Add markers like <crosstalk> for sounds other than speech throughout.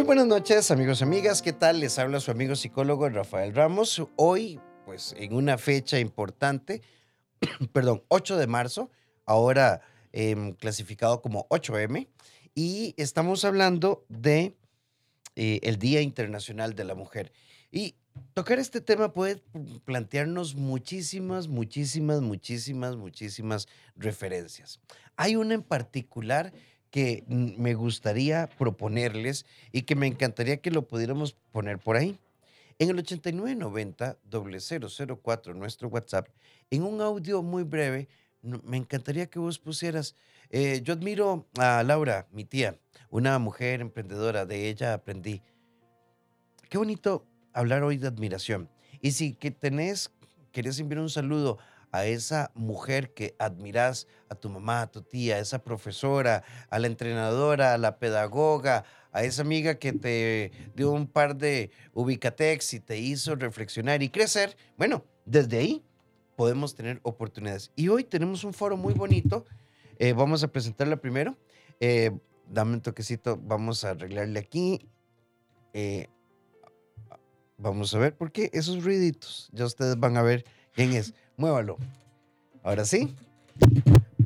Muy buenas noches, amigos y amigas. ¿Qué tal? Les habla su amigo psicólogo Rafael Ramos. Hoy, pues, en una fecha importante, <clears throat> perdón, 8 de marzo, ahora em, clasificado como 8M, y estamos hablando de eh, el Día Internacional de la Mujer. Y tocar este tema puede plantearnos muchísimas, muchísimas, muchísimas, muchísimas referencias. Hay una en particular que me gustaría proponerles y que me encantaría que lo pudiéramos poner por ahí. En el 8990 004 nuestro WhatsApp, en un audio muy breve, me encantaría que vos pusieras, eh, yo admiro a Laura, mi tía, una mujer emprendedora, de ella aprendí. Qué bonito hablar hoy de admiración. Y si que tenés, querés enviar un saludo a esa mujer que admiras, a tu mamá, a tu tía, a esa profesora, a la entrenadora, a la pedagoga, a esa amiga que te dio un par de ubicatex y te hizo reflexionar y crecer, bueno, desde ahí podemos tener oportunidades. Y hoy tenemos un foro muy bonito. Eh, vamos a presentarla primero. Eh, dame un toquecito, vamos a arreglarle aquí. Eh, vamos a ver, por qué esos ruiditos, ya ustedes van a ver quién es. Muévalo. Ahora sí.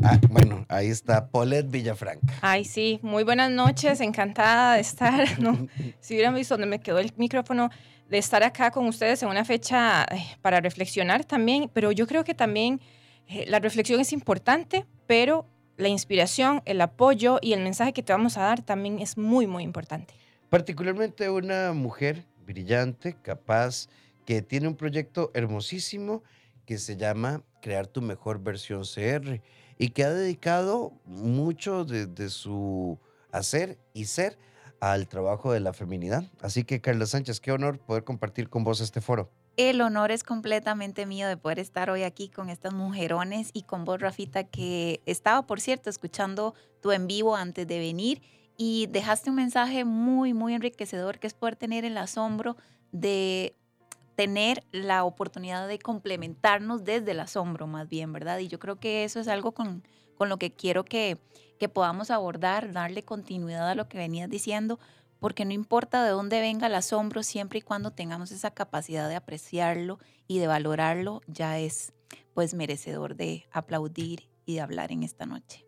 Ah, bueno, ahí está Paulette Villafranca. Ay, sí, muy buenas noches, encantada de estar. <laughs> <laughs> si hubieran visto donde me quedó el micrófono, de estar acá con ustedes en una fecha eh, para reflexionar también, pero yo creo que también eh, la reflexión es importante, pero la inspiración, el apoyo y el mensaje que te vamos a dar también es muy, muy importante. Particularmente una mujer brillante, capaz, que tiene un proyecto hermosísimo que se llama Crear tu mejor versión CR y que ha dedicado mucho de, su hacer y ser al trabajo de la feminidad. Así que Carla Sánchez, qué honor poder compartir con vos este foro. El honor es completamente mío de poder estar hoy aquí con estas mujerones y con vos, Rafita, que estaba, por cierto, escuchando tu en vivo antes de venir y dejaste un mensaje muy, muy enriquecedor, que es poder tener el asombro de tener la oportunidad de complementarnos desde el asombro más bien, ¿verdad? Y yo creo que eso es algo con, con lo que quiero que, que podamos abordar, darle continuidad a lo que venías diciendo, porque no importa de dónde venga el asombro, siempre y cuando tengamos esa capacidad de apreciarlo y de valorarlo, ya es pues merecedor de aplaudir y de hablar en esta noche.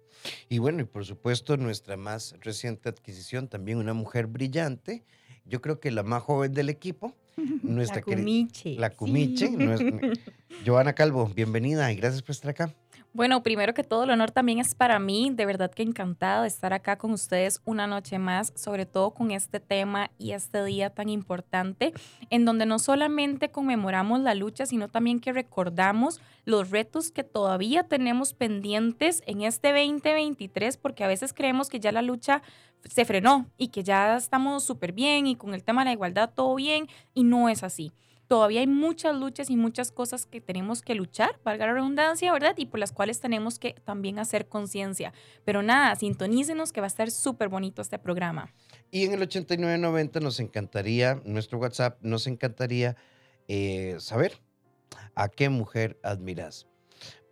Y bueno, y por supuesto nuestra más reciente adquisición, también una mujer brillante, yo creo que la más joven del equipo, nuestra la Cumiche. La Cumiche. <laughs> Joana Calvo, bienvenida y gracias por estar acá. Bueno, primero que todo, el honor también es para mí. De verdad que encantada de estar acá con ustedes una noche más, sobre todo con este tema y este día tan importante, en donde no solamente conmemoramos la lucha, sino también que recordamos los retos que todavía tenemos pendientes en este 2023, porque a veces creemos que ya la lucha se frenó y que ya estamos súper bien y con el tema de la igualdad todo bien, y no es así todavía hay muchas luchas y muchas cosas que tenemos que luchar, valga la redundancia, ¿verdad? Y por las cuales tenemos que también hacer conciencia. Pero nada, sintonícenos que va a estar súper bonito este programa. Y en el 8990 nos encantaría, nuestro WhatsApp, nos encantaría eh, saber a qué mujer admiras.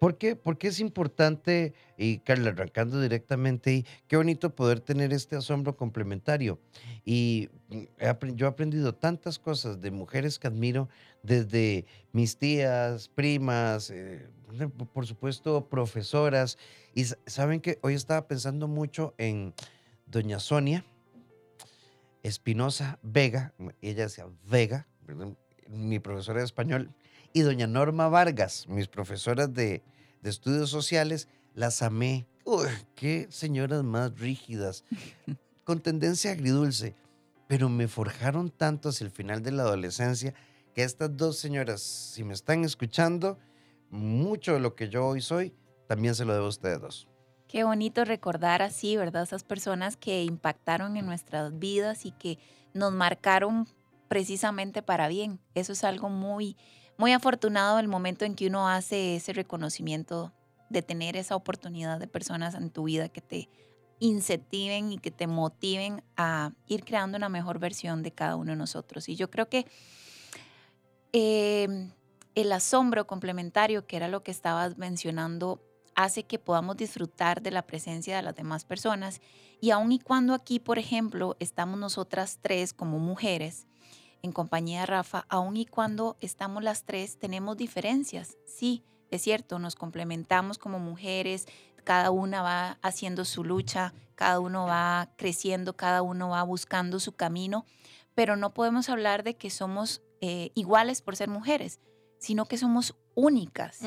¿Por qué? Porque es importante, y Carla, arrancando directamente, y qué bonito poder tener este asombro complementario. Y mm, yo he aprendido tantas cosas de mujeres que admiro, desde mis tías, primas, eh, por supuesto, profesoras. Y saben que hoy estaba pensando mucho en doña Sonia Espinosa Vega, ella decía Vega, mi profesora de español, y doña Norma Vargas, mis profesoras de, de estudios sociales, las amé. Uy, qué señoras más rígidas, <laughs> con tendencia agridulce, pero me forjaron tanto hacia el final de la adolescencia que estas dos señoras, si me están escuchando, mucho de lo que yo hoy soy, también se lo debo a ustedes dos. Qué bonito recordar así, ¿verdad? Esas personas que impactaron en nuestras vidas y que nos marcaron precisamente para bien. Eso es algo muy, muy afortunado el momento en que uno hace ese reconocimiento de tener esa oportunidad de personas en tu vida que te incentiven y que te motiven a ir creando una mejor versión de cada uno de nosotros. Y yo creo que em, el asombro complementario, que era lo que estabas mencionando, hace que podamos disfrutar de la presencia de las demás personas. Y aun y cuando aquí, por ejemplo, estamos nosotras tres como mujeres, en compañía de Rafa, aun y cuando estamos las tres, tenemos diferencias. Sí, es cierto, nos complementamos como mujeres, cada una va haciendo su lucha, cada uno va creciendo, cada uno va buscando su camino, pero no podemos hablar de que somos eh, iguales por ser mujeres, sino que somos únicas.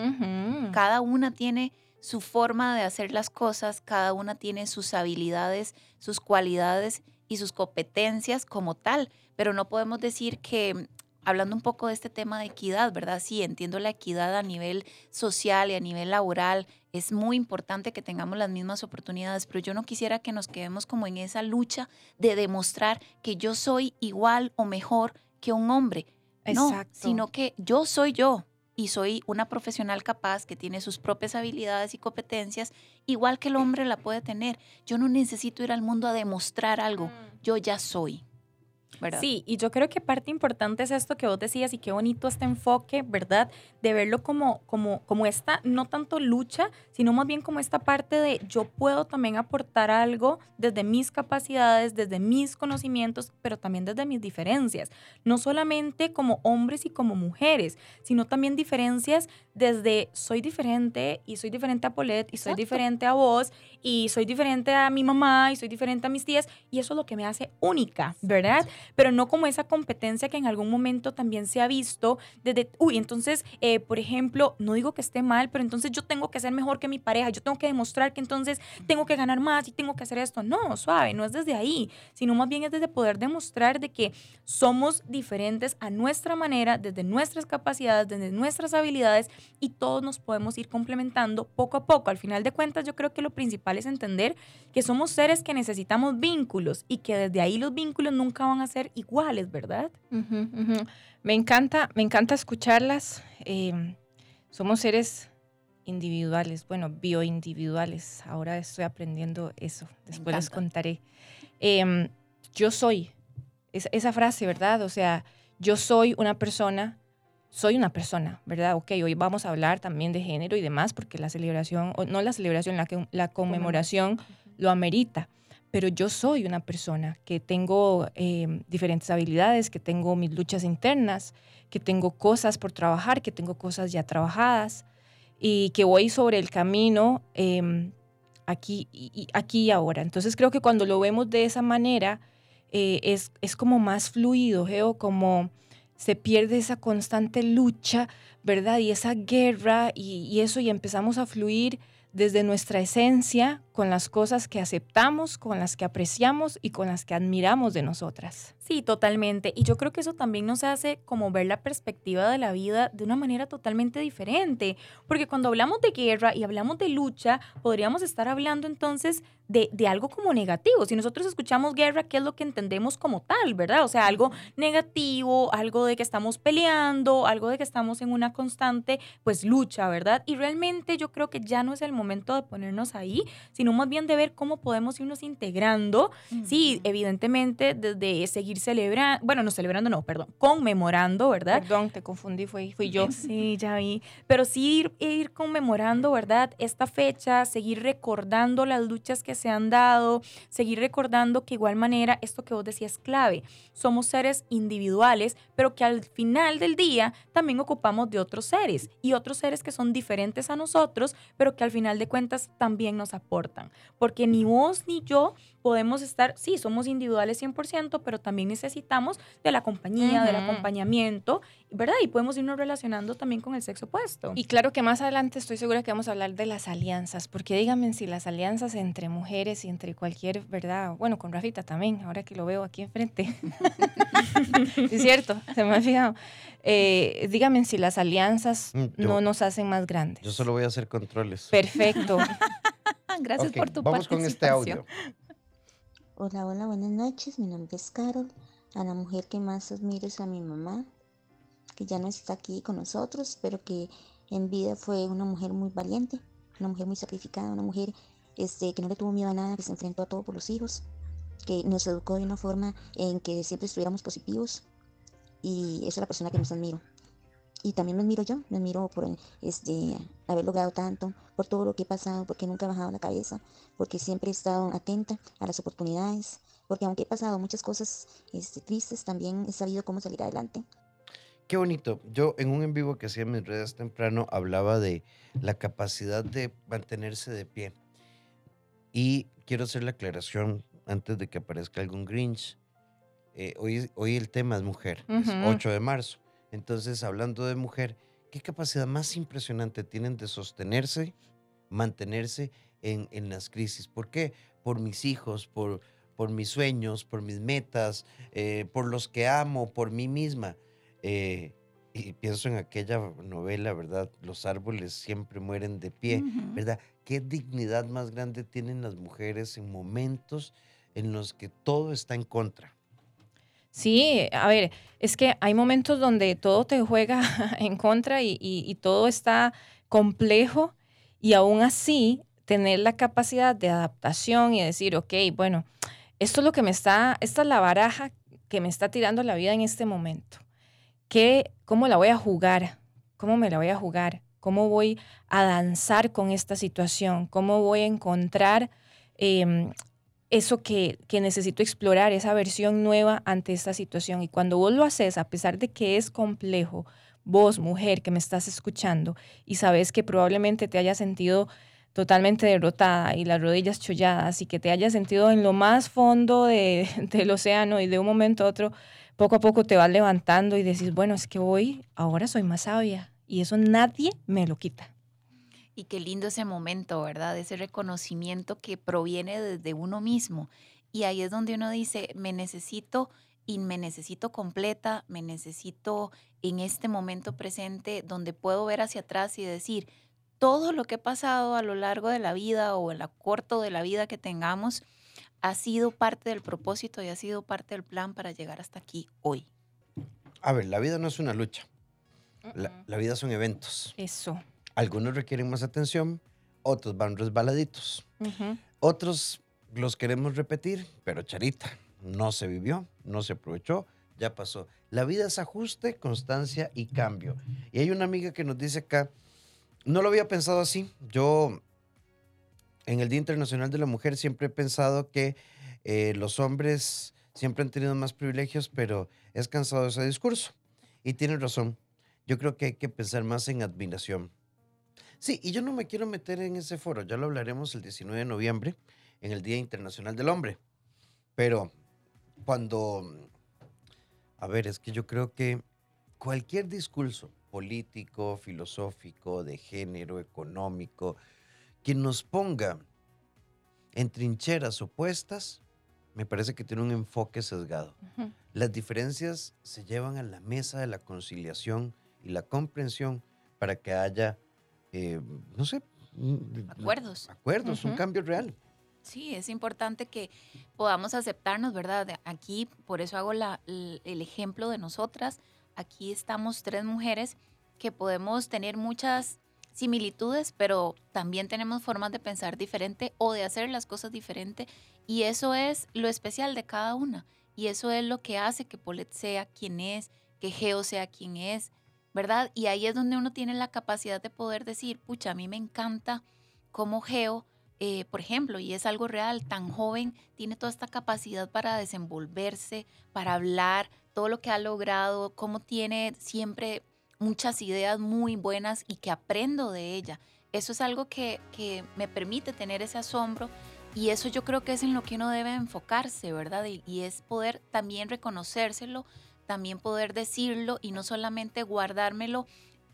Cada una tiene su forma de hacer las cosas, cada una tiene sus habilidades, sus cualidades y sus competencias como tal, pero no podemos decir que hablando un poco de este tema de equidad, ¿verdad? Sí, entiendo la equidad a nivel social y a nivel laboral. Es muy importante que tengamos las mismas oportunidades, pero yo no quisiera que nos quedemos como en esa lucha de demostrar que yo soy igual o mejor que un hombre. No, sino que yo soy yo y soy una profesional capaz que tiene sus propias habilidades y competencias, igual que el hombre la puede tener. Yo no necesito ir al mundo a demostrar algo, mm. yo ya soy. Sí, y yo creo que parte importante es esto que vos decías y qué bonito este enfoque, ¿verdad? De verlo como, como, como esta, no tanto lucha, sino más bien como esta parte de yo puedo también aportar algo desde mis capacidades, desde mis conocimientos, pero también desde mis diferencias. No solamente como hombres y como mujeres, sino también diferencias desde soy diferente y soy diferente a Paulette y soy diferente a vos y soy diferente a mi mamá y soy diferente a mis tías y eso es lo que me hace única, ¿verdad? Pero no como esa competencia que en algún momento también se ha visto desde, uy, entonces, eh, por ejemplo, no digo que esté mal, pero entonces yo tengo que ser mejor que mi pareja, yo tengo que demostrar que entonces tengo que ganar más y tengo que hacer esto. No, suave, no es desde ahí, sino más bien es desde poder demostrar de que somos diferentes a nuestra manera, desde nuestras capacidades, desde nuestras habilidades y todos nos podemos ir complementando poco a poco. Al final de cuentas, yo creo que lo principal es entender que somos seres que necesitamos vínculos y que desde ahí los vínculos nunca van a ser iguales, ¿verdad? Me encanta, me encanta escucharlas. Em, somos seres individuales, bueno, bioindividuales. Ahora estoy aprendiendo eso. Después les contaré. Em, yo soy, esa frase, ¿verdad? O sea, yo soy una persona soy una persona, ¿verdad? Ok, hoy vamos a hablar también de género y demás, porque la celebración, o no la celebración, la, la conmemoración lo amerita, pero yo soy una persona que tengo em, diferentes habilidades, que tengo mis luchas internas, que tengo cosas por trabajar, que tengo cosas ya trabajadas y que voy sobre el camino em, aquí, y, aquí y ahora. Entonces creo que cuando lo vemos de esa manera, eh, es, es como más fluido, Geo, como se pierde esa constante lucha, ¿verdad? Y esa guerra y, eso y empezamos a fluir desde nuestra esencia con las cosas que aceptamos, con las que apreciamos y con las que admiramos de nosotras. Sí, totalmente. Y yo creo que eso también nos hace como ver la perspectiva de la vida de una manera totalmente diferente. Porque cuando hablamos de guerra y hablamos de lucha, podríamos estar hablando entonces de, de, algo como negativo. Si nosotros escuchamos guerra, ¿qué es lo que entendemos como tal, verdad? O sea, algo negativo, algo de que estamos peleando, algo de que estamos en una constante, pues, lucha, ¿verdad? Y realmente yo creo que ya no es el momento de ponernos ahí, sino más bien de ver cómo podemos irnos integrando. Sí, evidentemente, desde seguir celebrando, bueno, no celebrando, no, perdón, conmemorando, ¿verdad? Perdón, te confundí, fui, fui yo. <laughs> Sí, ya vi. Pero sí ir, ir conmemorando, ¿verdad? Esta fecha, seguir recordando las luchas que se han dado, seguir recordando que igual manera, esto que vos decías es clave. Somos seres individuales, pero que al final del día también ocupamos de otros seres y otros seres que son diferentes a nosotros, pero que al final de cuentas también nos aportan. Porque ni vos ni yo podemos estar, sí, somos individuales 100%, pero también necesitamos de la compañía, del acompañamiento, ¿verdad? Y podemos irnos relacionando también con el sexo opuesto. Y claro que más adelante estoy segura que vamos a hablar de las alianzas, porque díganme si las alianzas entre mujeres y entre cualquier, ¿verdad? Bueno, con Rafita también, ahora que lo veo aquí enfrente. <laughs> es cierto, se me ha fijado. Eh, díganme si las alianzas mm, no nos hacen más grandes. Yo solo voy a hacer controles. Perfecto. <laughs> Gracias por tu Vamos con este audio. Hola, hola, buenas noches. Mi nombre es Carol. A la mujer que más admiro es a mi mamá, que ya no está aquí con nosotros, pero que en vida fue una mujer muy valiente, una mujer muy sacrificada, una mujer este, que no le tuvo miedo a nada, que se enfrentó a todo por los hijos, que nos educó de una forma en que siempre estuviéramos positivos. Y esa es la persona que nos admiro. Y también me admiro yo, me admiro por este, haber logrado tanto, por todo lo que he pasado, porque nunca he bajado la cabeza, porque siempre he estado atenta a las oportunidades, porque aunque he pasado muchas cosas este, tristes, también he sabido cómo salir adelante. Qué bonito. Yo en un en vivo que hacía en mis redes temprano hablaba de la capacidad de mantenerse de pie. Y quiero hacer la aclaración antes de que aparezca algún Grinch. Eh, hoy, hoy el tema es mujer, es 8 de marzo. Entonces, hablando de mujer, ¿qué capacidad más impresionante tienen de sostenerse, mantenerse en, en las crisis? ¿Por qué? Por mis hijos, por, por mis sueños, por mis metas, eh, por los que amo, por mí misma. Eh, y pienso en aquella novela, ¿verdad? Los árboles siempre mueren de pie, ¿verdad? ¿Qué dignidad más grande tienen las mujeres en momentos en los que todo está en contra? Sí, a ver, es que hay momentos donde todo te juega <laughs> en contra y, todo está complejo y aún así tener la capacidad de adaptación y decir, ok, bueno, esto es lo que me está, esta es la baraja que me está tirando la vida en este momento. ¿Qué, ¿Cómo la voy a jugar? ¿Cómo me la voy a jugar? ¿Cómo voy a danzar con esta situación? ¿Cómo voy a encontrar em, eso que, necesito explorar, esa versión nueva ante esta situación. Y cuando vos lo haces, a pesar de que es complejo, vos, mujer, que me estás escuchando y sabes que probablemente te hayas sentido totalmente derrotada y las rodillas cholladas y que te hayas sentido en lo más fondo <laughs> del océano y de un momento a otro, poco a poco te vas levantando y decís, bueno, es que hoy, ahora soy más sabia y eso nadie me lo quita. Y qué lindo ese momento, ¿verdad? Ese reconocimiento que proviene desde uno mismo. Y ahí es donde uno dice, me necesito y me necesito completa, me necesito en este momento presente donde puedo ver hacia atrás y decir, todo lo que he pasado a lo largo de la vida o en la corto de la vida que tengamos ha sido parte del propósito y ha sido parte del plan para llegar hasta aquí hoy. A ver, la vida no es una lucha. La, la vida son eventos. Eso. Algunos requieren más atención, otros van resbaladitos. Otros los queremos repetir, pero charita, no se vivió, no se aprovechó, ya pasó. La vida es ajuste, constancia y cambio. Y hay una amiga que nos dice acá, no lo había pensado así. Yo en el Día Internacional de la Mujer siempre he pensado que eh, los hombres siempre han tenido más privilegios, pero es cansado ese discurso. Y tiene razón. Yo creo que hay que pensar más en admiración. Sí, y yo no me quiero meter en ese foro, ya lo hablaremos el 19 de noviembre, en el Día Internacional del Hombre. Pero cuando, a ver, es que yo creo que cualquier discurso político, filosófico, de género, económico, que nos ponga en trincheras opuestas, me parece que tiene un enfoque sesgado. Las diferencias se llevan a la mesa de la conciliación y la comprensión para que haya eh, no sé. Acuerdos. Acuerdos, un cambio real. Sí, es importante que podamos aceptarnos, ¿verdad? Aquí, por eso hago la, el ejemplo de nosotras. Aquí estamos tres mujeres que podemos tener muchas similitudes, pero también tenemos formas de pensar diferente o de hacer las cosas diferente. Y eso es lo especial de cada una. Y eso es lo que hace que Polet sea quien es, que Geo sea quien es, ¿verdad? Y ahí es donde uno tiene la capacidad de poder decir, pucha, a mí me encanta cómo Geo, eh, por ejemplo, y es algo real, tan joven, tiene toda esta capacidad para desenvolverse, para hablar, todo lo que ha logrado, cómo tiene siempre muchas ideas muy buenas y que aprendo de ella. Eso es algo que, que me permite tener ese asombro y eso yo creo que es en lo que uno debe enfocarse, ¿verdad? Y, y es poder también reconocérselo también poder decirlo y no solamente guardármelo,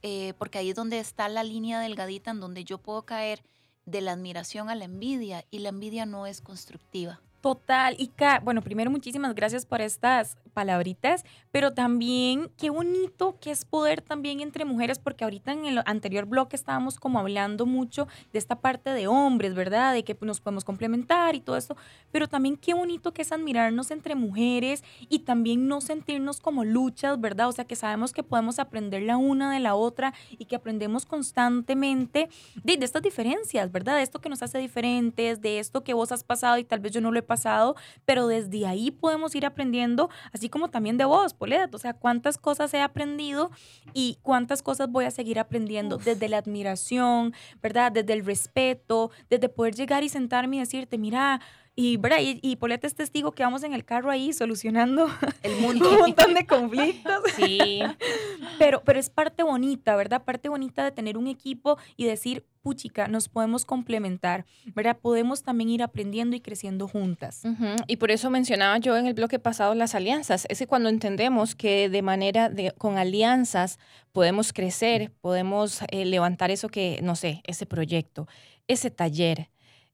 eh, porque ahí es donde está la línea delgadita en donde yo puedo caer de la admiración a la envidia y la envidia no es constructiva. Total. Y bueno, primero muchísimas gracias por estas palabritas, pero también qué bonito que es poder también entre mujeres, porque ahorita en el anterior bloque estábamos como hablando mucho de esta parte de hombres, ¿verdad? De que nos podemos complementar y todo esto, pero también qué bonito que es admirarnos entre mujeres y también no sentirnos como luchas, ¿verdad? O sea, que sabemos que podemos aprender la una de la otra y que aprendemos constantemente de, de estas diferencias, ¿verdad? De esto que nos hace diferentes, de esto que vos has pasado y tal vez yo no lo he pasado pasado, pero desde ahí podemos ir aprendiendo, así como también de vos, Polet, o sea, cuántas cosas he aprendido y cuántas cosas voy a seguir aprendiendo, desde la admiración, ¿verdad? Desde el respeto, desde poder llegar y sentarme y decirte, mira, y, ¿verdad? Y, y Poleta es testigo que vamos en el carro ahí solucionando El <laughs> mundo. un montón de conflictos. <laughs> Sí, <laughs> Pero, pero es parte bonita, ¿verdad? Parte bonita de tener un equipo y decir, puchica, nos podemos complementar, ¿verdad? Podemos también ir aprendiendo y creciendo juntas. Y por eso mencionaba yo en el bloque pasado las alianzas. Es que cuando entendemos que de manera de con alianzas podemos crecer, podemos eh, levantar eso que, no sé, ese proyecto, ese taller,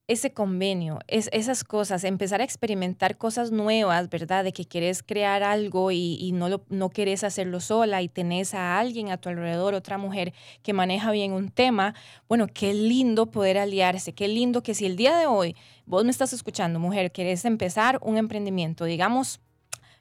ese convenio, es, esas cosas, empezar a experimentar cosas nuevas, ¿verdad? De que quieres crear algo y, y no, lo, no querés hacerlo sola y tenés a alguien a tu alrededor, otra mujer que maneja bien un tema. Bueno, qué lindo poder aliarse, qué lindo que si el día de hoy vos me estás escuchando, mujer, querés empezar un emprendimiento, digamos,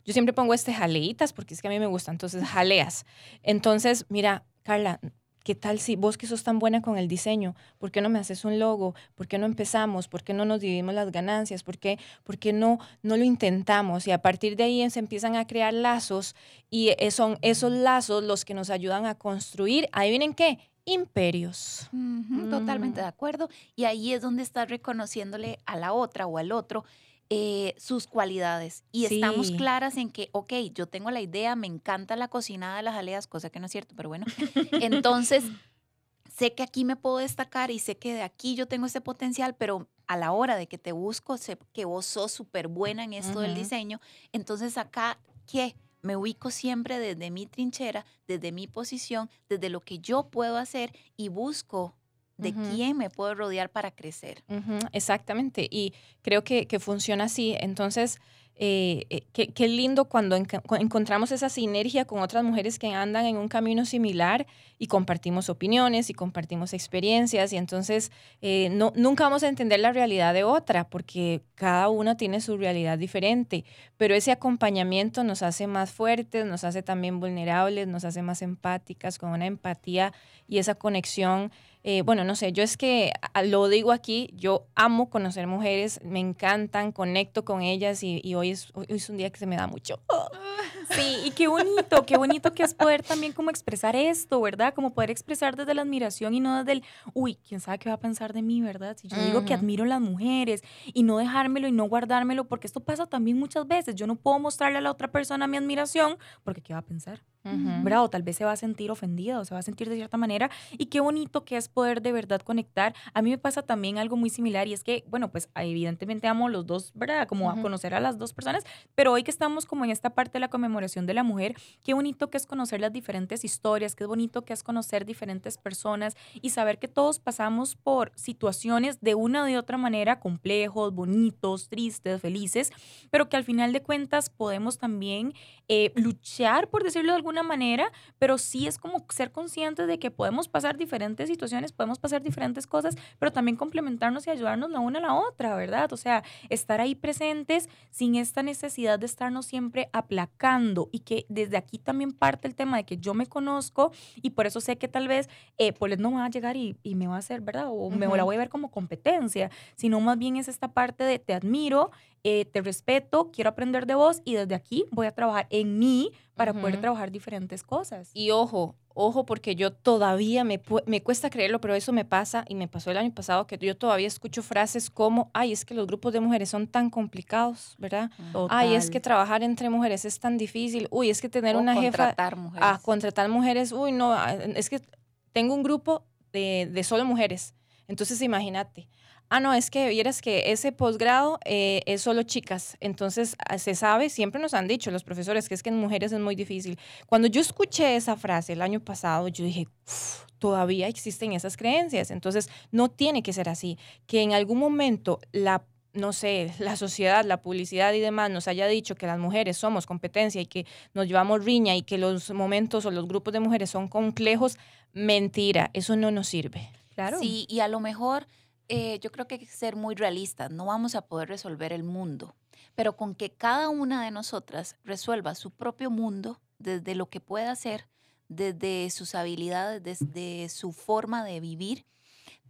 yo siempre pongo este jaleitas porque es que a mí me gusta, entonces jaleas. Entonces, mira, Carla, ¿qué tal si vos que sos tan buena con el diseño, ¿por qué no me haces un logo? ¿Por qué no empezamos? ¿Por qué no nos dividimos las ganancias? ¿Por qué, por qué no, no lo intentamos? Y a partir de ahí se empiezan a crear lazos y eh, son esos lazos los que nos ayudan a construir, ahí vienen qué? Imperios. Totalmente Mm. de acuerdo. Y ahí es donde estás reconociéndole a la otra o al otro eh, sus cualidades. Y estamos claras en que, ok, yo tengo la idea, me encanta la cocinada de las aleas, cosa que no es cierto, pero bueno. Entonces, <laughs> sé que aquí me puedo destacar y sé que de aquí yo tengo ese potencial, pero a la hora de que te busco, sé que vos sos súper buena en esto del Ujú. diseño. Entonces, acá, ¿qué? Me ubico siempre desde mi trinchera, desde mi posición, desde lo que yo puedo hacer y busco de quién me puedo rodear para crecer. Exactamente, y creo que, que funciona así. Entonces, eh, eh, qué, qué lindo cuando encontramos esa sinergia con otras mujeres que andan en un camino similar y compartimos opiniones y compartimos experiencias y entonces eh, no, nunca vamos a entender la realidad de otra porque cada una tiene su realidad diferente, pero ese acompañamiento nos hace más fuertes, nos hace también vulnerables, nos hace más empáticas, con una empatía y esa conexión eh, bueno, no sé, yo es que a- lo digo aquí, yo amo conocer mujeres, me encantan, conecto con ellas y, y hoy, es, hoy es un día que se me da mucho. <laughs> Sí, y qué bonito, qué bonito que es poder también como expresar esto, ¿verdad? Como poder expresar desde la admiración y no desde el, uy, quién sabe qué va a pensar de mí, ¿verdad? Si yo digo que admiro a las mujeres y no dejármelo y no guardármelo, porque esto pasa también muchas veces. Yo no puedo mostrarle a la otra persona mi admiración porque ¿qué va a pensar? O tal vez se va a sentir ofendida o se va a sentir de cierta manera. Y qué bonito que es poder de verdad conectar. A mí me pasa también algo muy similar y es que, bueno, pues evidentemente amo los dos, ¿verdad? Como a Ujú. conocer a las dos personas, pero hoy que estamos como en esta parte de la conmemoración de la mujer, qué bonito que es conocer las diferentes historias, qué bonito que es conocer diferentes personas y saber que todos pasamos por situaciones de una o de otra manera complejos, bonitos, tristes, felices, pero que al final de cuentas podemos también eh, luchar, por decirlo de alguna manera, pero sí es como ser conscientes de que podemos pasar diferentes situaciones, podemos pasar diferentes cosas, pero también complementarnos y ayudarnos la una a la otra, ¿verdad? O sea, estar ahí presentes sin esta necesidad de estarnos siempre aplacando y que desde aquí también parte el tema de que yo me conozco y por eso sé que tal vez eh, Paulette no me va a llegar y, y me va a hacer, ¿verdad? O me Ujú. la voy a ver como competencia, sino más bien es esta parte de te admiro, eh, te respeto, quiero aprender de vos y desde aquí voy a trabajar en mí para poder trabajar diferentes cosas. Y ojo, ojo, porque yo todavía me, pu- me cuesta creerlo, pero eso me pasa y me pasó el año pasado que yo todavía escucho frases como, ay, es que los grupos de mujeres son tan complicados, ¿verdad? Ay, es que Total. trabajar entre mujeres es tan difícil. Uy, es que tener O una jefa contratar mujeres. a contratar mujeres, uy, no, ah, es que tengo un grupo de, de solo mujeres. Entonces, imagínate. Ah, no, es que vieras que ese posgrado eh, es solo chicas. Entonces, ah, se sabe, siempre nos han dicho los profesores que es que en mujeres es muy difícil. Cuando yo escuché esa frase el año pasado, yo dije, "Uf, todavía existen esas creencias. Entonces, no tiene que ser así. Que en algún momento la no sé, la sociedad, la publicidad y demás nos haya dicho que las mujeres somos competencia y que nos llevamos riña y que los momentos o los grupos de mujeres son complejos, mentira, eso no nos sirve. Claro. Sí, y a lo mejor eh, yo creo que hay que ser muy realistas. No vamos a poder resolver el mundo, pero con que cada una de nosotras resuelva su propio mundo desde lo que pueda hacer, desde sus habilidades, desde su forma de vivir,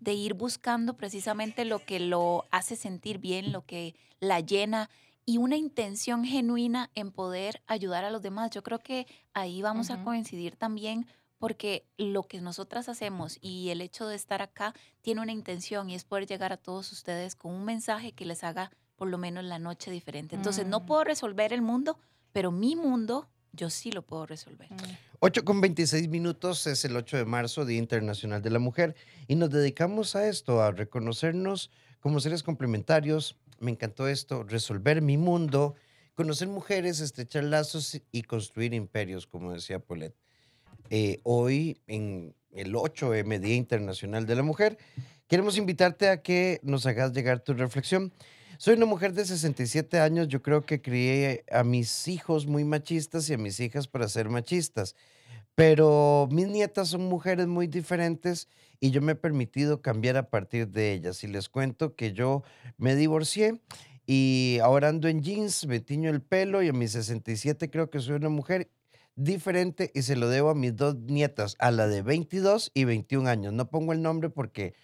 de ir buscando precisamente lo que lo hace sentir bien, lo que la llena y una intención genuina en poder ayudar a los demás. Yo creo que ahí vamos a coincidir también porque lo que nosotras hacemos y el hecho de estar acá tiene una intención y es poder llegar a todos ustedes con un mensaje que les haga por lo menos la noche diferente. Entonces, no Mm. puedo resolver el mundo, pero mi mundo yo sí lo puedo resolver. 8 con 26 minutos es el 8 de marzo, Día Internacional de la Mujer, y nos dedicamos a esto, a reconocernos como seres complementarios. Me encantó esto, resolver mi mundo, conocer mujeres, estrechar lazos y construir imperios, como decía Paulette. Eh, hoy, en el 8M, Día Internacional de la Mujer, queremos invitarte a que nos hagas llegar tu reflexión. Soy una mujer de 67 años, yo creo que crié a mis hijos muy machistas y a mis hijas para ser machistas, pero mis nietas son mujeres muy diferentes y yo me he permitido cambiar a partir de ellas. Y les cuento que yo me divorcié y ahora ando en jeans, me tiño el pelo y a mis 67 creo que soy una mujer diferente y se lo debo a mis dos nietas, a la de 22 y 21 años. No pongo el nombre porque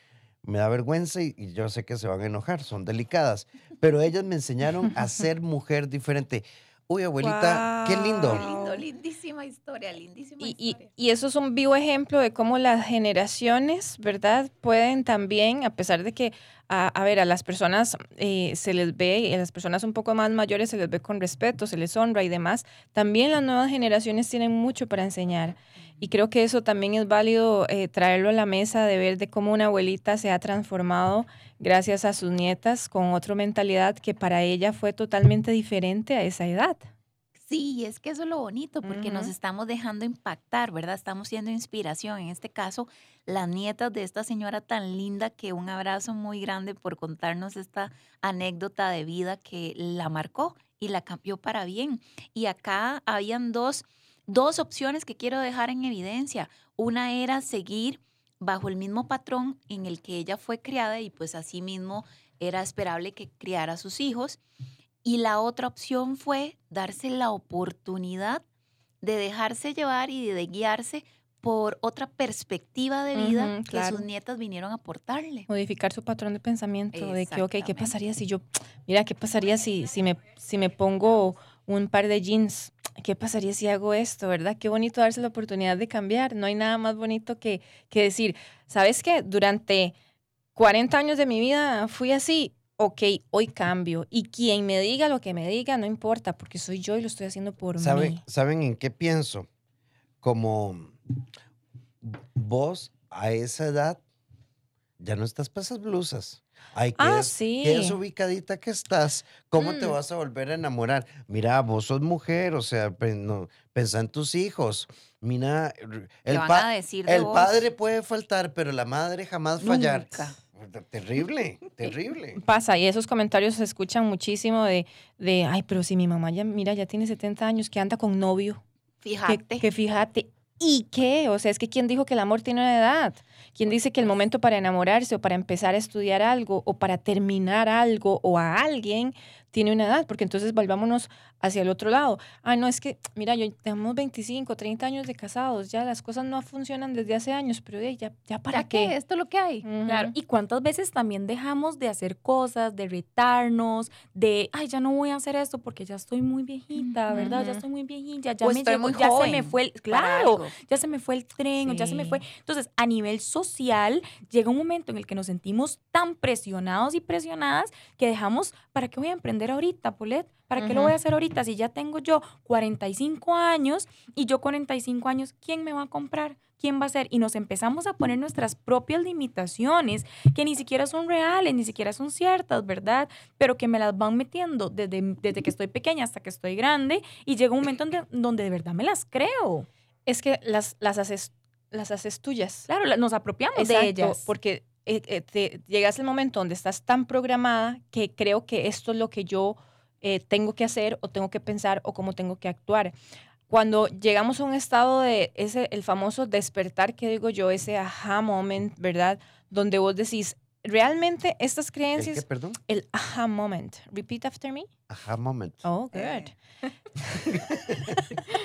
me da vergüenza y, y yo sé que se van a enojar, son delicadas, pero ellas me enseñaron a <laughs> ser mujer diferente. Uy, abuelita, qué lindo. Qué lindo, lindísima historia, lindísima Y, historia. y eso es un vivo ejemplo de cómo las generaciones, ¿verdad? Pueden también, a pesar de que, a, a ver, a las personas eh, se les ve, y a las personas un poco más mayores se les ve con respeto, se les honra y demás, también las nuevas generaciones tienen mucho para enseñar. Y creo que eso también es válido eh, traerlo a la mesa, de ver de cómo una abuelita se ha transformado gracias a sus nietas con otra mentalidad que para ella fue totalmente diferente a esa edad. Sí, es que eso es lo bonito, porque nos estamos dejando impactar, ¿verdad? Estamos siendo inspiración. En este caso, las nietas de esta señora tan linda, que un abrazo muy grande por contarnos esta anécdota de vida que la marcó y la cambió para bien. Y acá habían dos, dos opciones que quiero dejar en evidencia. Una era seguir bajo el mismo patrón en el que ella fue criada y pues así mismo era esperable que criara a sus hijos. Y la otra opción fue darse la oportunidad de dejarse llevar y de guiarse por otra perspectiva de vida que claro. sus nietas vinieron a aportarle. modificar su patrón de pensamiento de que, ok, ¿qué pasaría si yo, mira, qué pasaría si, si, me, si me pongo un par de jeans? ¿Qué pasaría si hago esto, verdad? Qué bonito darse la oportunidad de cambiar. No hay nada más bonito que, que decir, ¿sabes qué? Durante 40 años de mi vida fui así. Ok, hoy cambio. Y quien me diga lo que me diga, no importa, porque soy yo y lo estoy haciendo por ¿Saben, mí. ¿Saben en qué pienso? Como vos a esa edad ya no estás para esas blusas. Ay, qué, Ah, sí. qué desubicadita que estás. ¿Cómo te Mm. vas a volver a enamorar? Mira, vos sos mujer, o sea, no, pensá en tus hijos. Mira, r- ¿Qué el, van pa- a decir de el vos? padre puede faltar, pero la madre jamás fallar. Nunca. Terrible, terrible. <laughs> Pasa, y esos comentarios se escuchan muchísimo de, de, ay, pero si mi mamá ya, mira, ya tiene 70 años, que anda con novio. Que, Fíjate. que fíjate. ¿Y qué? O sea, es que ¿quién dijo que el amor tiene una edad? ¿Quién dice que el momento para enamorarse o para empezar a estudiar algo o para terminar algo o a alguien tiene una edad? Porque entonces volvámonos hacia el otro lado. Ah, no, es que, mira, yo tenemos 25, 30 años de casados, ya las cosas no funcionan desde hace años, pero ya, ya para ¿Ya qué. qué? Esto es lo que hay. Claro, y cuántas veces también dejamos de hacer cosas, de retarnos, de, ay, ya no voy a hacer esto porque ya estoy muy viejita, ¿verdad? Ya estoy muy viejita, ya, O me estoy llegó- muy ya se me fue el, claro, ya se me fue el tren, o ya se me fue. Entonces, a nivel social, llega un momento en el que nos sentimos tan presionados y presionadas que dejamos, ¿para qué voy a emprender ahorita, Polet? ¿Para qué lo voy a hacer ahorita? Si ya tengo yo 45 años y yo 45 años, ¿quién me va a comprar? ¿Quién va a ser? Y nos empezamos a poner nuestras propias limitaciones que ni siquiera son reales, ni siquiera son ciertas, ¿verdad? Pero que me las van metiendo desde, desde que estoy pequeña hasta que estoy grande y llega un momento donde, donde de verdad me las creo. Es que las, las, haces, las haces tuyas. Claro, la- nos apropiamos Exacto, de ellas. Porque eh, eh, te, llegas al momento donde estás tan programada que creo que esto es lo que yo eh, tengo que hacer o tengo que pensar o cómo tengo que actuar. Cuando llegamos a un estado de ese, el famoso despertar que digo yo, ese aha moment, ¿verdad? Donde vos decís, realmente estas ¿El qué, creencias, perdón? el aha moment. Repeat after me. Ajá, moment. Oh, good. <laughs>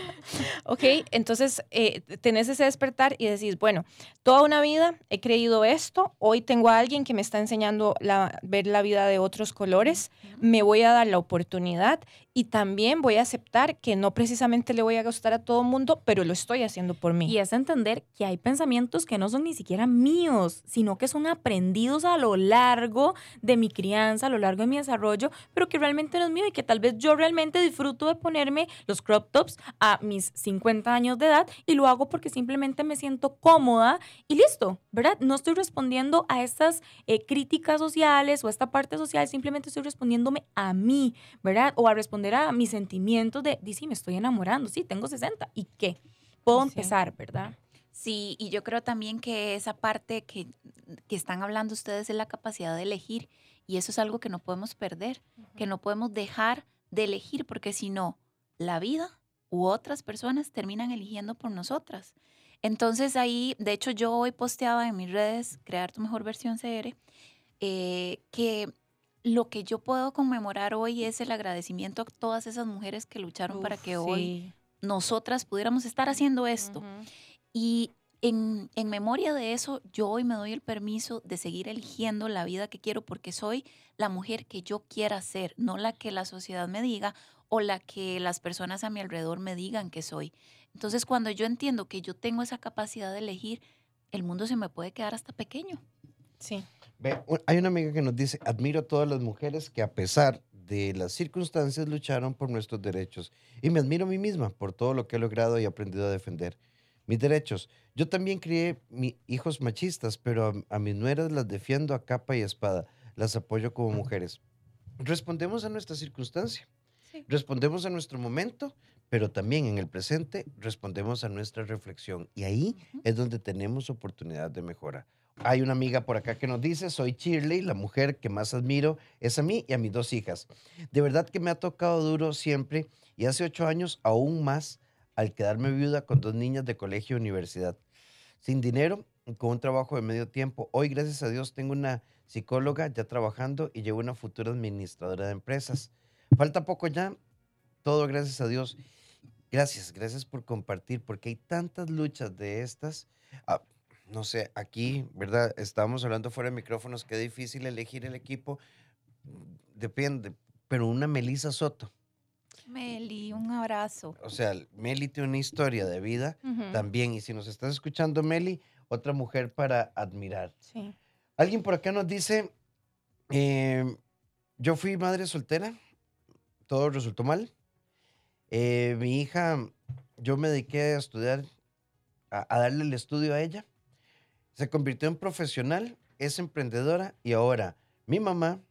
Ok, entonces eh, tenés ese despertar y decís, bueno, toda una vida he creído esto, hoy tengo a alguien que me está enseñando a ver la vida de otros colores, me voy a dar la oportunidad y también voy a aceptar que no precisamente le voy a gustar a todo el mundo, pero lo estoy haciendo por mí. Y es entender que hay pensamientos que no son ni siquiera míos, sino que son aprendidos a lo largo de mi crianza, a lo largo de mi desarrollo, pero que realmente no es mío y que tal vez yo realmente disfruto de ponerme los crop tops a mis 50 años de edad y lo hago porque simplemente me siento cómoda y listo, ¿verdad? No estoy respondiendo a estas eh, críticas sociales o a esta parte social, simplemente estoy respondiéndome a mí, ¿verdad? O a responder a mis sentimientos de, sí, me estoy enamorando, sí, tengo 60, ¿y qué? Puedo empezar, ¿verdad? Sí, y yo creo también que esa parte que, que, están hablando ustedes es la capacidad de elegir, y eso es algo que no podemos perder, que no podemos dejar de elegir, porque si no, la vida u otras personas terminan eligiendo por nosotras. Entonces ahí, de hecho yo hoy posteaba en mis redes, Crear tu mejor versión CR, eh, que lo que yo puedo conmemorar hoy es el agradecimiento a todas esas mujeres que lucharon para que hoy nosotras pudiéramos estar haciendo esto. Y en, en, memoria de eso, yo hoy me doy el permiso de seguir eligiendo la vida que quiero porque soy la mujer que yo quiera ser, no la que la sociedad me diga o la que las personas a mi alrededor me digan que soy. Entonces, cuando yo entiendo que yo tengo esa capacidad de elegir, el mundo se me puede quedar hasta pequeño. Sí. Ve, hay una amiga que nos dice, admiro a todas las mujeres que a pesar de las circunstancias lucharon por nuestros derechos. Y me admiro a mí misma por todo lo que he logrado y aprendido a defender. Mis derechos. Yo también crié mis hijos machistas, pero a, mis nueras las defiendo a capa y espada. Las apoyo como mujeres. Respondemos a nuestra circunstancia. Respondemos a nuestro momento, pero también en el presente respondemos a nuestra reflexión. Y ahí es donde tenemos oportunidad de mejora. Hay una amiga por acá que nos dice, soy Shirley, la mujer que más admiro es a mí y a mis dos hijas. De verdad que me ha tocado duro siempre y hace ocho años aún más al quedarme viuda con dos niñas de colegio y universidad. Sin dinero, con un trabajo de medio tiempo. Hoy, gracias a Dios, tengo una psicóloga ya trabajando y llevo una futura administradora de empresas. Falta poco ya, todo gracias a Dios. Gracias, gracias por compartir, porque hay tantas luchas de estas. Ah, no sé, aquí, ¿verdad? Estábamos hablando fuera de micrófonos, qué difícil elegir el equipo. Depende, pero una Melissa Soto. Meli, un abrazo. O sea, Meli tiene una historia de vida también. Y si nos estás escuchando, Meli, otra mujer para admirar. Sí. Alguien por acá nos dice, em, yo fui madre soltera, todo resultó mal. Eh, mi hija, yo me dediqué a estudiar, a, darle el estudio a ella. Se convirtió en profesional, es emprendedora y ahora mi mamá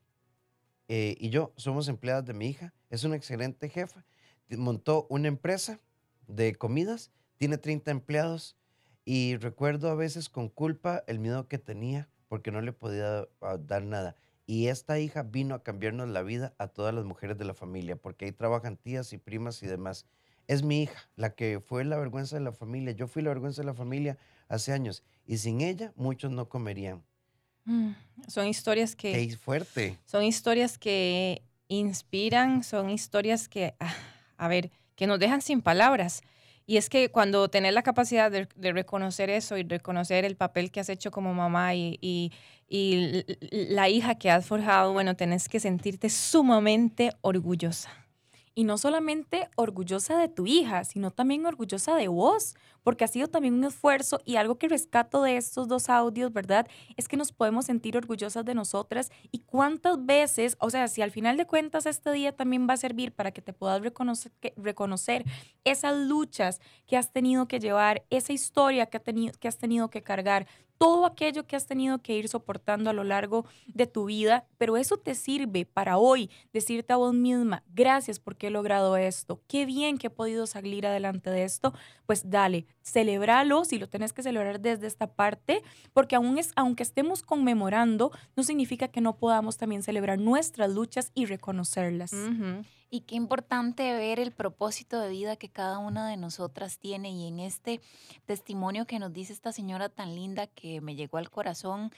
eh, y yo somos empleadas de mi hija. Es una excelente jefa. Montó una empresa de comidas, tiene 30 empleados y recuerdo a veces con culpa el miedo que tenía porque no le podía ah, dar nada. Y esta hija vino a cambiarnos la vida a todas las mujeres de la familia, porque ahí trabajan tías y primas y demás. Es mi hija, la que fue la vergüenza de la familia. Yo fui la vergüenza de la familia hace años. Y sin ella, muchos no comerían. Mm, son historias que... Qué fuerte. Son historias que inspiran, son historias que, ah, a ver, que nos dejan sin palabras. Y es que cuando tenés la capacidad de, reconocer eso y reconocer el papel que has hecho como mamá y, la hija que has forjado, bueno, tenés que sentirte sumamente orgullosa. Y no solamente orgullosa de tu hija, sino también orgullosa de vos, porque ha sido también un esfuerzo y algo que rescato de estos dos audios, ¿verdad? Es que nos podemos sentir orgullosas de nosotras y cuántas veces, o sea, si al final de cuentas este día también va a servir para que te puedas reconocer, reconocer esas luchas que has tenido que llevar, esa historia que, ha tenido, que has tenido que cargar, todo aquello que has tenido que ir soportando a lo largo de tu vida, pero eso te sirve para hoy decirte a vos misma, gracias porque he logrado esto, qué bien que he podido salir adelante de esto, pues dale, celebralo si lo tenés que celebrar desde esta parte, porque aún es, aunque estemos conmemorando, no significa que no podamos también celebrar nuestras luchas y reconocerlas. Y qué importante ver el propósito de vida que cada una de nosotras tiene. Y en este testimonio que nos dice esta señora tan linda que me llegó al corazón,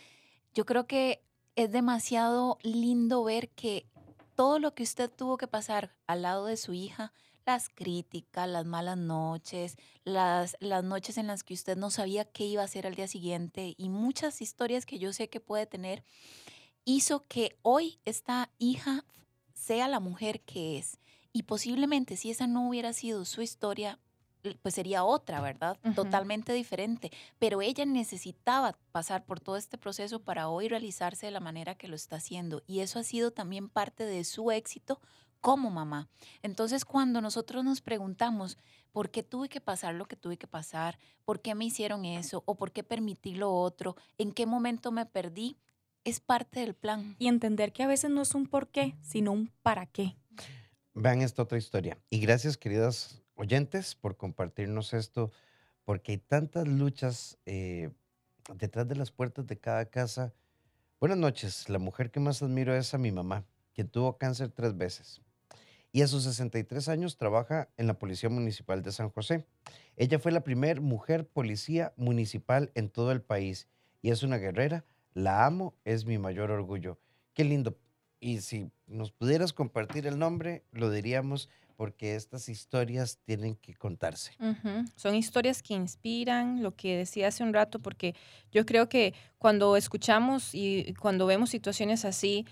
yo creo que es demasiado lindo ver que todo lo que usted tuvo que pasar al lado de su hija, las críticas, las malas noches, las, las noches en las que usted no sabía qué iba a hacer al día siguiente y muchas historias que yo sé que puede tener, hizo que hoy esta hija sea la mujer que es. Y posiblemente si esa no hubiera sido su historia, pues sería otra, ¿verdad? Totalmente diferente. Pero ella necesitaba pasar por todo este proceso para hoy realizarse de la manera que lo está haciendo. Y eso ha sido también parte de su éxito como mamá. Entonces, cuando nosotros nos preguntamos, ¿por qué tuve que pasar lo que tuve que pasar? ¿Por qué me hicieron eso? ¿O por qué permití lo otro? ¿En qué momento me perdí? Es parte del plan. Y entender que a veces no es un por qué, sino un para qué. Vean esta otra historia. Y gracias, queridas oyentes, por compartirnos esto, porque hay tantas luchas eh, detrás de las puertas de cada casa. Buenas noches. La mujer que más admiro es a mi mamá, quien tuvo cáncer tres veces y a sus 63 años trabaja en la Policía Municipal de San José. Ella fue la primera mujer policía municipal en todo el país y es una guerrera. La amo, es mi mayor orgullo. Qué lindo. Y si nos pudieras compartir el nombre, lo diríamos porque estas historias tienen que contarse. Son historias que inspiran, lo que decía hace un rato, porque yo creo que cuando escuchamos y cuando vemos situaciones así,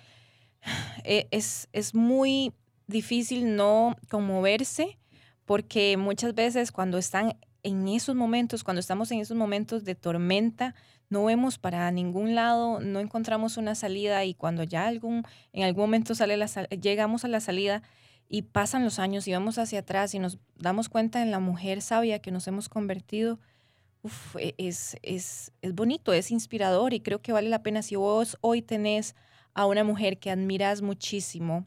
<sighs> eh, es, es muy difícil no conmoverse porque muchas veces cuando están en esos momentos, cuando estamos en esos momentos de tormenta, no vemos para ningún lado, no encontramos una salida y cuando ya algún, en algún momento sale la, llegamos a la salida y pasan los años y vamos hacia atrás y nos damos cuenta en la mujer sabia que nos hemos convertido, e, es, es, es bonito, es inspirador y creo que vale la pena si vos hoy tenés a una mujer que admiras muchísimo,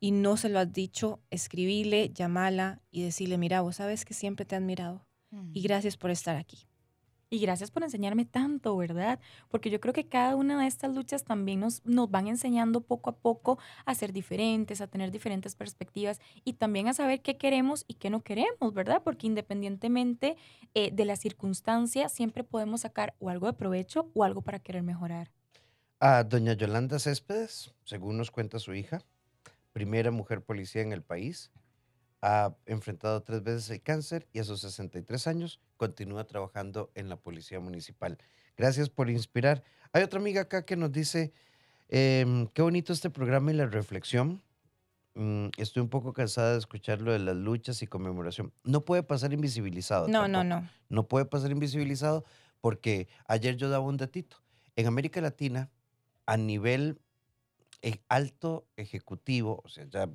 y no se lo has dicho, escribile, llamala y decirle, mira, vos sabes que siempre te he admirado y gracias por estar aquí. Y gracias por enseñarme tanto, ¿verdad? Porque yo creo que cada una de estas luchas también nos, nos van enseñando poco a poco a ser diferentes, a tener diferentes perspectivas y también a saber qué queremos y qué no queremos, ¿verdad? Porque independientemente eh, de la circunstancia, siempre podemos sacar o algo de provecho o algo para querer mejorar. A doña Yolanda Céspedes, según nos cuenta su hija, primera mujer policía en el país. Ha enfrentado tres veces el cáncer y a sus 63 años continúa trabajando en la Policía Municipal. Gracias por inspirar. Hay otra amiga acá que nos dice, em, qué bonito este programa y la reflexión. Mm, estoy un poco cansada de escuchar lo de las luchas y conmemoración. No puede pasar invisibilizado. No, no, no. No puede pasar invisibilizado porque ayer yo daba un datito. En América Latina, a nivel e, alto ejecutivo, o sea, ya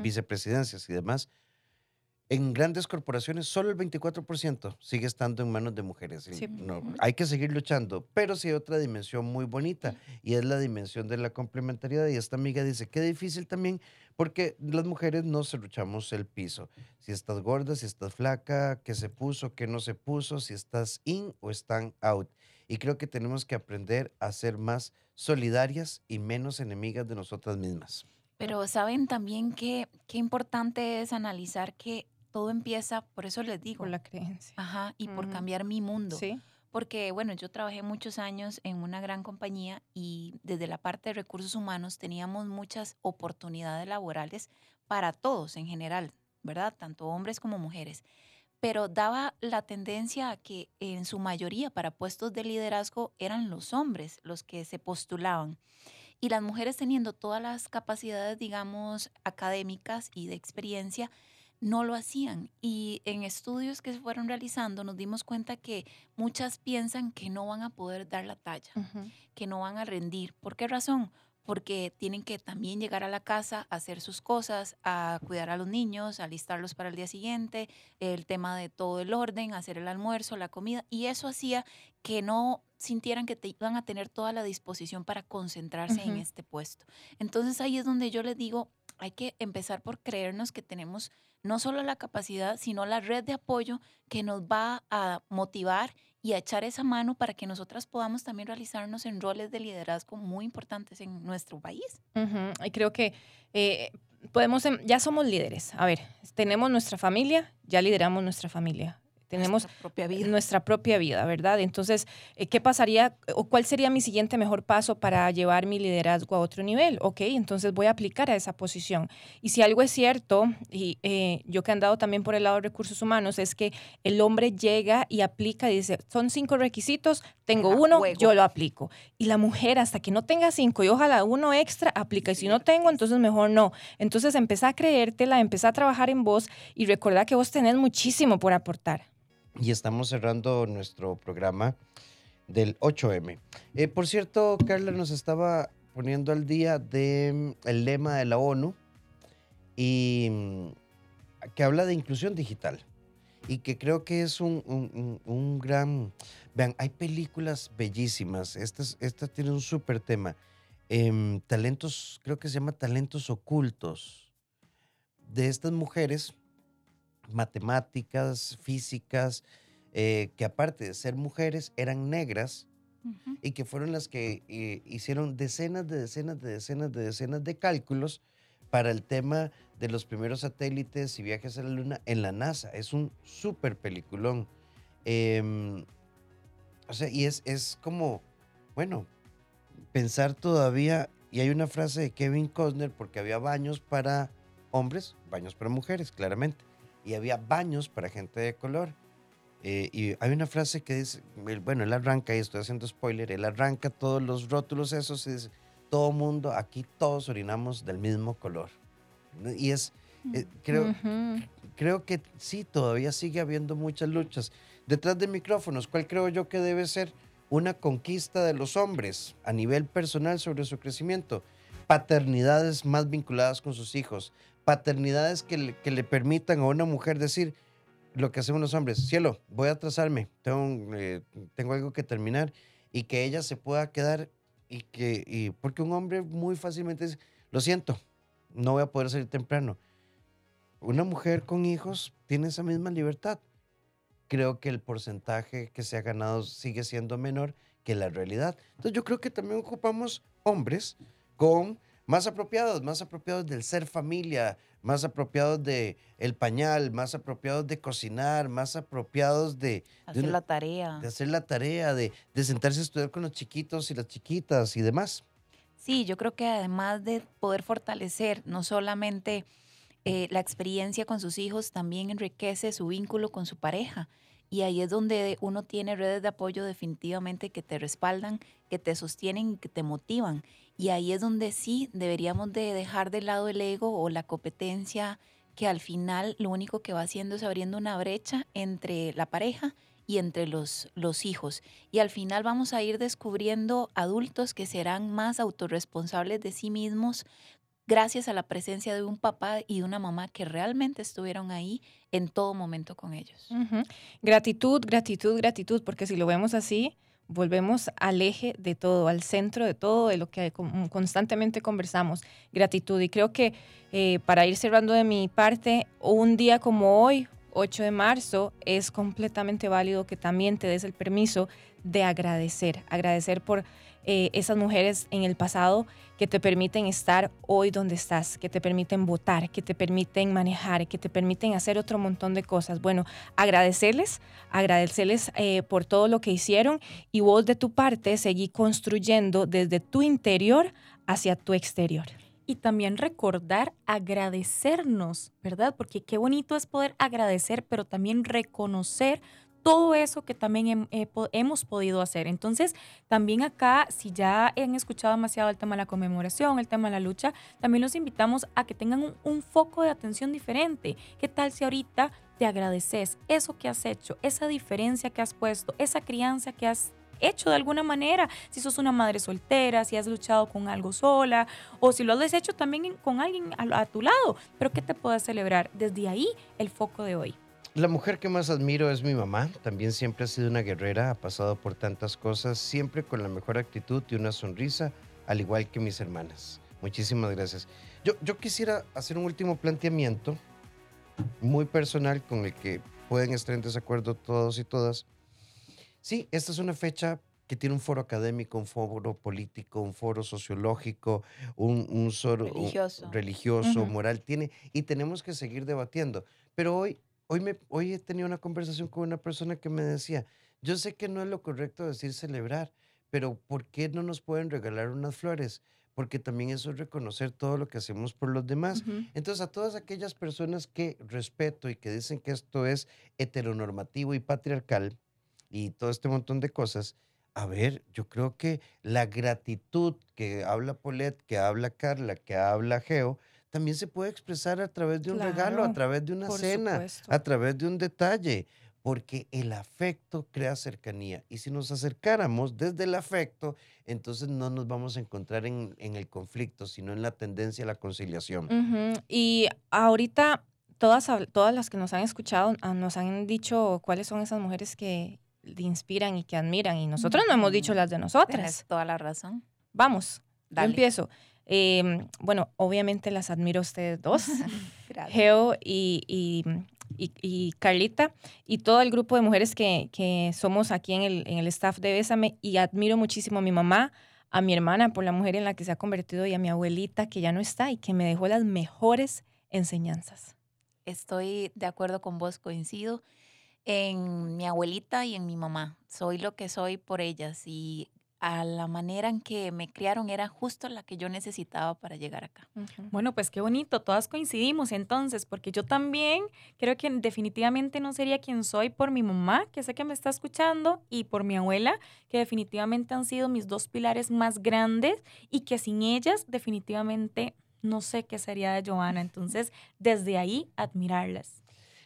vicepresidencias y demás, en grandes corporaciones solo el 24% sigue estando en manos de mujeres. No, hay que seguir luchando, pero sí hay otra dimensión muy bonita y es la dimensión de la complementariedad. Y esta amiga dice, qué difícil también porque las mujeres no se luchamos el piso. Si estás gorda, si estás flaca, qué se puso, qué no se puso, si estás in o están out. Y creo que tenemos que aprender a ser más solidarias y menos enemigas de nosotras mismas. Pero saben también que qué importante es analizar que todo empieza, por eso les digo. Por la creencia. Ajá, y por cambiar mi mundo. Sí. Porque, bueno, yo trabajé muchos años en una gran compañía y desde la parte de recursos humanos teníamos muchas oportunidades laborales para todos en general, ¿verdad? Tanto hombres como mujeres pero daba la tendencia a que en su mayoría para puestos de liderazgo eran los hombres los que se postulaban. Y las mujeres teniendo todas las capacidades, digamos, académicas y de experiencia, no lo hacían. Y en estudios que se fueron realizando nos dimos cuenta que muchas piensan que no van a poder dar la talla, que no van a rendir. ¿Por qué razón? porque tienen que también llegar a la casa a hacer sus cosas, a cuidar a los niños, a alistarlos para el día siguiente, el tema de todo el orden, hacer el almuerzo, la comida, y eso hacía que no sintieran que te iban a tener toda la disposición para concentrarse en este puesto. Entonces ahí es donde yo les digo, hay que empezar por creernos que tenemos no solo la capacidad, sino la red de apoyo que nos va a motivar y a echar esa mano para que nosotras podamos también realizarnos en roles de liderazgo muy importantes en nuestro país. Y creo que eh, podemos, em, ya somos líderes. A ver, tenemos nuestra familia, ya lideramos nuestra familia. Tenemos Nuestra propia vida. nuestra propia vida, ¿verdad? Entonces, eh, ¿qué pasaría o cuál sería mi siguiente mejor paso para llevar mi liderazgo a otro nivel? Ok, entonces voy a aplicar a esa posición. Y si algo es cierto, y eh, yo que he andado también por el lado de recursos humanos, es que el hombre llega y aplica y dice, son cinco requisitos, tengo uno, juego. yo lo aplico. Y la mujer, hasta que no tenga cinco y ojalá uno extra, aplica. Y si no tengo, entonces mejor no. Entonces empezá a creértela, empezá a trabajar en vos y recordá que vos tenés muchísimo por aportar. Y estamos cerrando nuestro programa del 8M. Eh, por cierto, Carla nos estaba poniendo al día de mm, lema de la ONU y mm, que habla de inclusión digital y que creo que es un, un- gran... Vean, hay películas bellísimas. Esta, es- esta tiene un súper tema. Em, talentos, creo que se llama Talentos Ocultos. De estas mujeres, matemáticas, físicas, eh, que aparte de ser mujeres, eran negras y que fueron las que eh, hicieron decenas de decenas de decenas de decenas de cálculos para el tema de los primeros satélites y viajes a la luna en la NASA. Es un súper peliculón. Em, o sea, y es, es como, bueno, pensar todavía, y hay una frase de Kevin Costner, porque había baños para hombres, baños para mujeres, claramente, y había baños para gente de color. Eh, y hay una frase que dice, bueno, él arranca, y estoy haciendo spoiler, él arranca todos los rótulos esos y dice, todo mundo, aquí todos orinamos del mismo color. Y es, eh, creo, Ujú. creo que sí, todavía sigue habiendo muchas luchas. Detrás de micrófonos, ¿cuál creo yo que debe ser una conquista de los hombres a nivel personal sobre su crecimiento? Paternidades más vinculadas con sus hijos, paternidades que le, permitan a una mujer decir lo que hacemos los hombres, cielo, voy a atrasarme, tengo, eh, tengo algo que terminar y que ella se pueda quedar y que, y- porque un hombre muy fácilmente dice, lo siento, no voy a poder salir temprano una mujer con hijos tiene esa misma libertad. Creo que el porcentaje que se ha ganado sigue siendo menor que la realidad. Entonces yo creo que también ocupamos hombres con más apropiados, más apropiados del ser familia, más apropiados de el pañal, más apropiados de cocinar, más apropiados de, de Hacer una- la tarea. de hacer la tarea, de, de sentarse a estudiar con los chiquitos y las chiquitas y demás. Sí, yo creo que además de poder fortalecer no solamente eh, la experiencia con sus hijos, también enriquece su vínculo con su pareja. Y ahí es donde uno tiene redes de apoyo definitivamente que te respaldan, que te sostienen y que te motivan. Y ahí es donde sí deberíamos de dejar de lado el ego o la competencia, que al final lo único que va haciendo es abriendo una brecha entre la pareja y entre los, los hijos. Y al final vamos a ir descubriendo adultos que serán más autorresponsables de sí mismos gracias a la presencia de un papá y de una mamá que realmente estuvieron ahí en todo momento con ellos. Ujú. Gratitud, gratitud, gratitud, porque si lo vemos así, volvemos al eje de todo, al centro de todo, de lo que con- constantemente conversamos, gratitud. Y creo que eh, para ir cerrando de mi parte, un día como hoy, 8 de marzo, es completamente válido que también te des el permiso de agradecer, agradecer por eh, esas mujeres en el pasado que te permiten estar hoy donde estás, que te permiten votar, que te permiten manejar, que te permiten hacer otro montón de cosas. Bueno, agradecerles, agradecerles eh, por todo lo que hicieron y vos de tu parte seguí construyendo desde tu interior hacia tu exterior. Y también recordar agradecernos, ¿verdad? Porque qué bonito es poder agradecer, pero también reconocer todo eso que también eh, hemos podido hacer. Entonces, también acá, si ya han escuchado demasiado el tema de la conmemoración, el tema de la lucha, también los invitamos a que tengan un, foco de atención diferente. ¿Qué tal si ahorita te agradeces eso que has hecho, esa diferencia que has puesto, esa crianza que has hecho de alguna manera? Si sos una madre soltera, si has luchado con algo sola, o si lo has hecho también con alguien a, a tu lado, pero ¿qué te puedes celebrar? Desde ahí el foco de hoy. La mujer que más admiro es mi mamá. También siempre ha sido una guerrera, ha pasado por tantas cosas, siempre con la mejor actitud y una sonrisa, al igual que mis hermanas. Muchísimas gracias. Yo, yo quisiera hacer un último planteamiento muy personal con el que pueden estar en desacuerdo todos y todas. Sí, esta es una fecha que tiene un foro académico, un foro político, un foro sociológico, un, un un- Religioso. moral, tiene, y tenemos que seguir debatiendo. Pero hoy hoy, me, hoy he tenido una conversación con una persona que me decía, yo sé que no es lo correcto decir celebrar, pero ¿por qué no nos pueden regalar unas flores? Porque también eso es reconocer todo lo que hacemos por los demás. Entonces, a todas aquellas personas que respeto y que dicen que esto es heteronormativo y patriarcal y todo este montón de cosas, a ver, yo creo que la gratitud que habla Paulette, que habla Carla, que habla Geo, también se puede expresar a través de un regalo, a través de una cena, supuesto. a través de un detalle, porque el afecto crea cercanía. Y si nos acercáramos desde el afecto, entonces no nos vamos a encontrar en, en el conflicto, sino en la tendencia a la conciliación. Y ahorita todas, todas las que nos han escuchado ah, nos han dicho cuáles son esas mujeres que le inspiran y que admiran. Y nosotros no hemos dicho las de Tienes nosotras. toda la razón. Vamos, yo empiezo. Em, bueno, obviamente las admiro a ustedes dos. <laughs> Geo y, y- y- y Carlita, y todo el grupo de mujeres que, que somos aquí en el, en el staff de Bésame. Y admiro muchísimo a mi mamá, a mi hermana por la mujer en la que se ha convertido y a mi abuelita que ya no está y que me dejó las mejores enseñanzas. Estoy de acuerdo con vos, coincido en mi abuelita y en mi mamá. Soy lo que soy por ellas y a la manera en que me criaron era justo la que yo necesitaba para llegar acá. Bueno, pues qué bonito, todas coincidimos entonces, porque yo también creo que definitivamente no sería quien soy por mi mamá, que sé que me está escuchando, y por mi abuela, que definitivamente han sido mis dos pilares más grandes y que sin ellas definitivamente no sé qué sería de Joana. Entonces, desde ahí, admirarlas.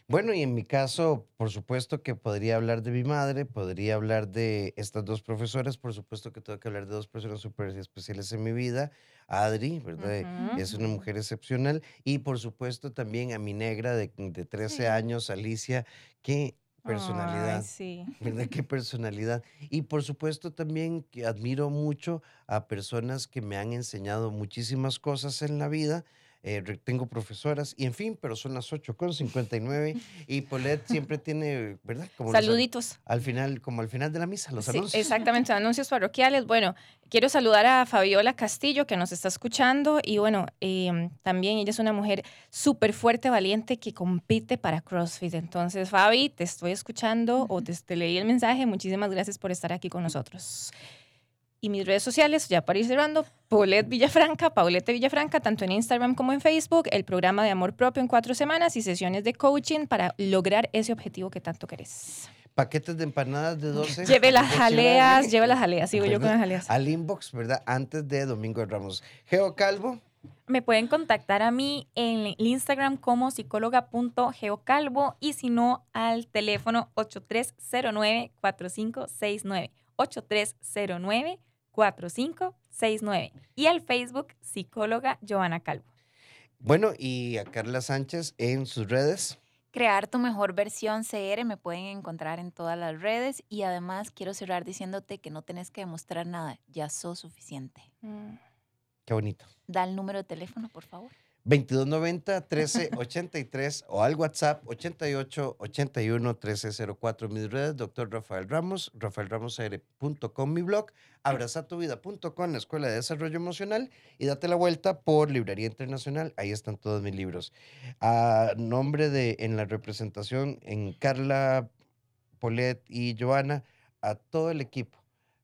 Bueno, y en mi caso, por supuesto que podría hablar de mi madre, podría hablar de estas dos profesoras, por supuesto que tengo que hablar de dos personas súper especiales en mi vida. Adri, ¿verdad? Es una mujer excepcional. Y por supuesto también a mi negra de, de 13 Sí. años, Alicia, qué personalidad. Ay, sí. <laughs> ¿verdad? Qué personalidad. Y por supuesto también que admiro mucho a personas que me han enseñado muchísimas cosas en la vida. Eh, tengo profesoras y en fin, pero son las 8 con 59 y Paulette <laughs> siempre tiene, ¿verdad? Como los an- Saluditos. al final, como al final de la misa, los Sí, anuncios. exactamente, anuncios parroquiales. Bueno, quiero saludar a Fabiola Castillo, que nos está escuchando. Y bueno, em, también ella es una mujer súper fuerte, valiente, que compite para CrossFit. Entonces, Fabi, te estoy escuchando o te, te leí el mensaje. Muchísimas gracias por estar aquí con nosotros. Y mis redes sociales, ya para ir cerrando, Paulette Villafranca, Paulette Villafranca, tanto en Instagram como en Facebook, el programa de amor propio en cuatro semanas y sesiones de coaching para lograr ese objetivo que tanto querés. Paquetes de empanadas de 12. <laughs> Lleve las jaleas, lleve las jaleas, sigo yo con las jaleas. Al inbox, ¿verdad? Antes de Domingo de Ramos. Geo Calvo. Me pueden contactar a mí en el Instagram como psicóloga.geocalvo y si no al teléfono 8309-4569. 8309-4569. Y al Facebook psicóloga Joana Calvo. Bueno, y a Carla Sánchez en sus redes. Crear tu mejor versión CR me pueden encontrar en todas las redes y además quiero cerrar diciéndote que no tenés que demostrar nada, ya sos suficiente. Mm. Qué bonito. Da el número de teléfono, por favor. 2290-1383 o al WhatsApp 8881-1304. Mis redes, doctor Rafael Ramos, rafaelramosr.com, mi blog, abrazatuvida.com, la Escuela de Desarrollo Emocional y date la vuelta por Librería Internacional. Ahí están todos mis libros. A nombre de, en la representación, en Carla, Polet y Joana, a todo el equipo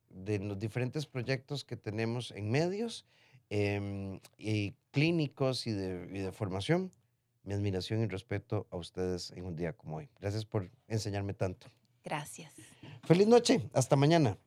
de los diferentes proyectos que tenemos en medios em, y clínicos y de, y de formación, mi admiración y respeto a ustedes en un día como hoy. Gracias por enseñarme tanto. Gracias. Feliz noche, hasta mañana.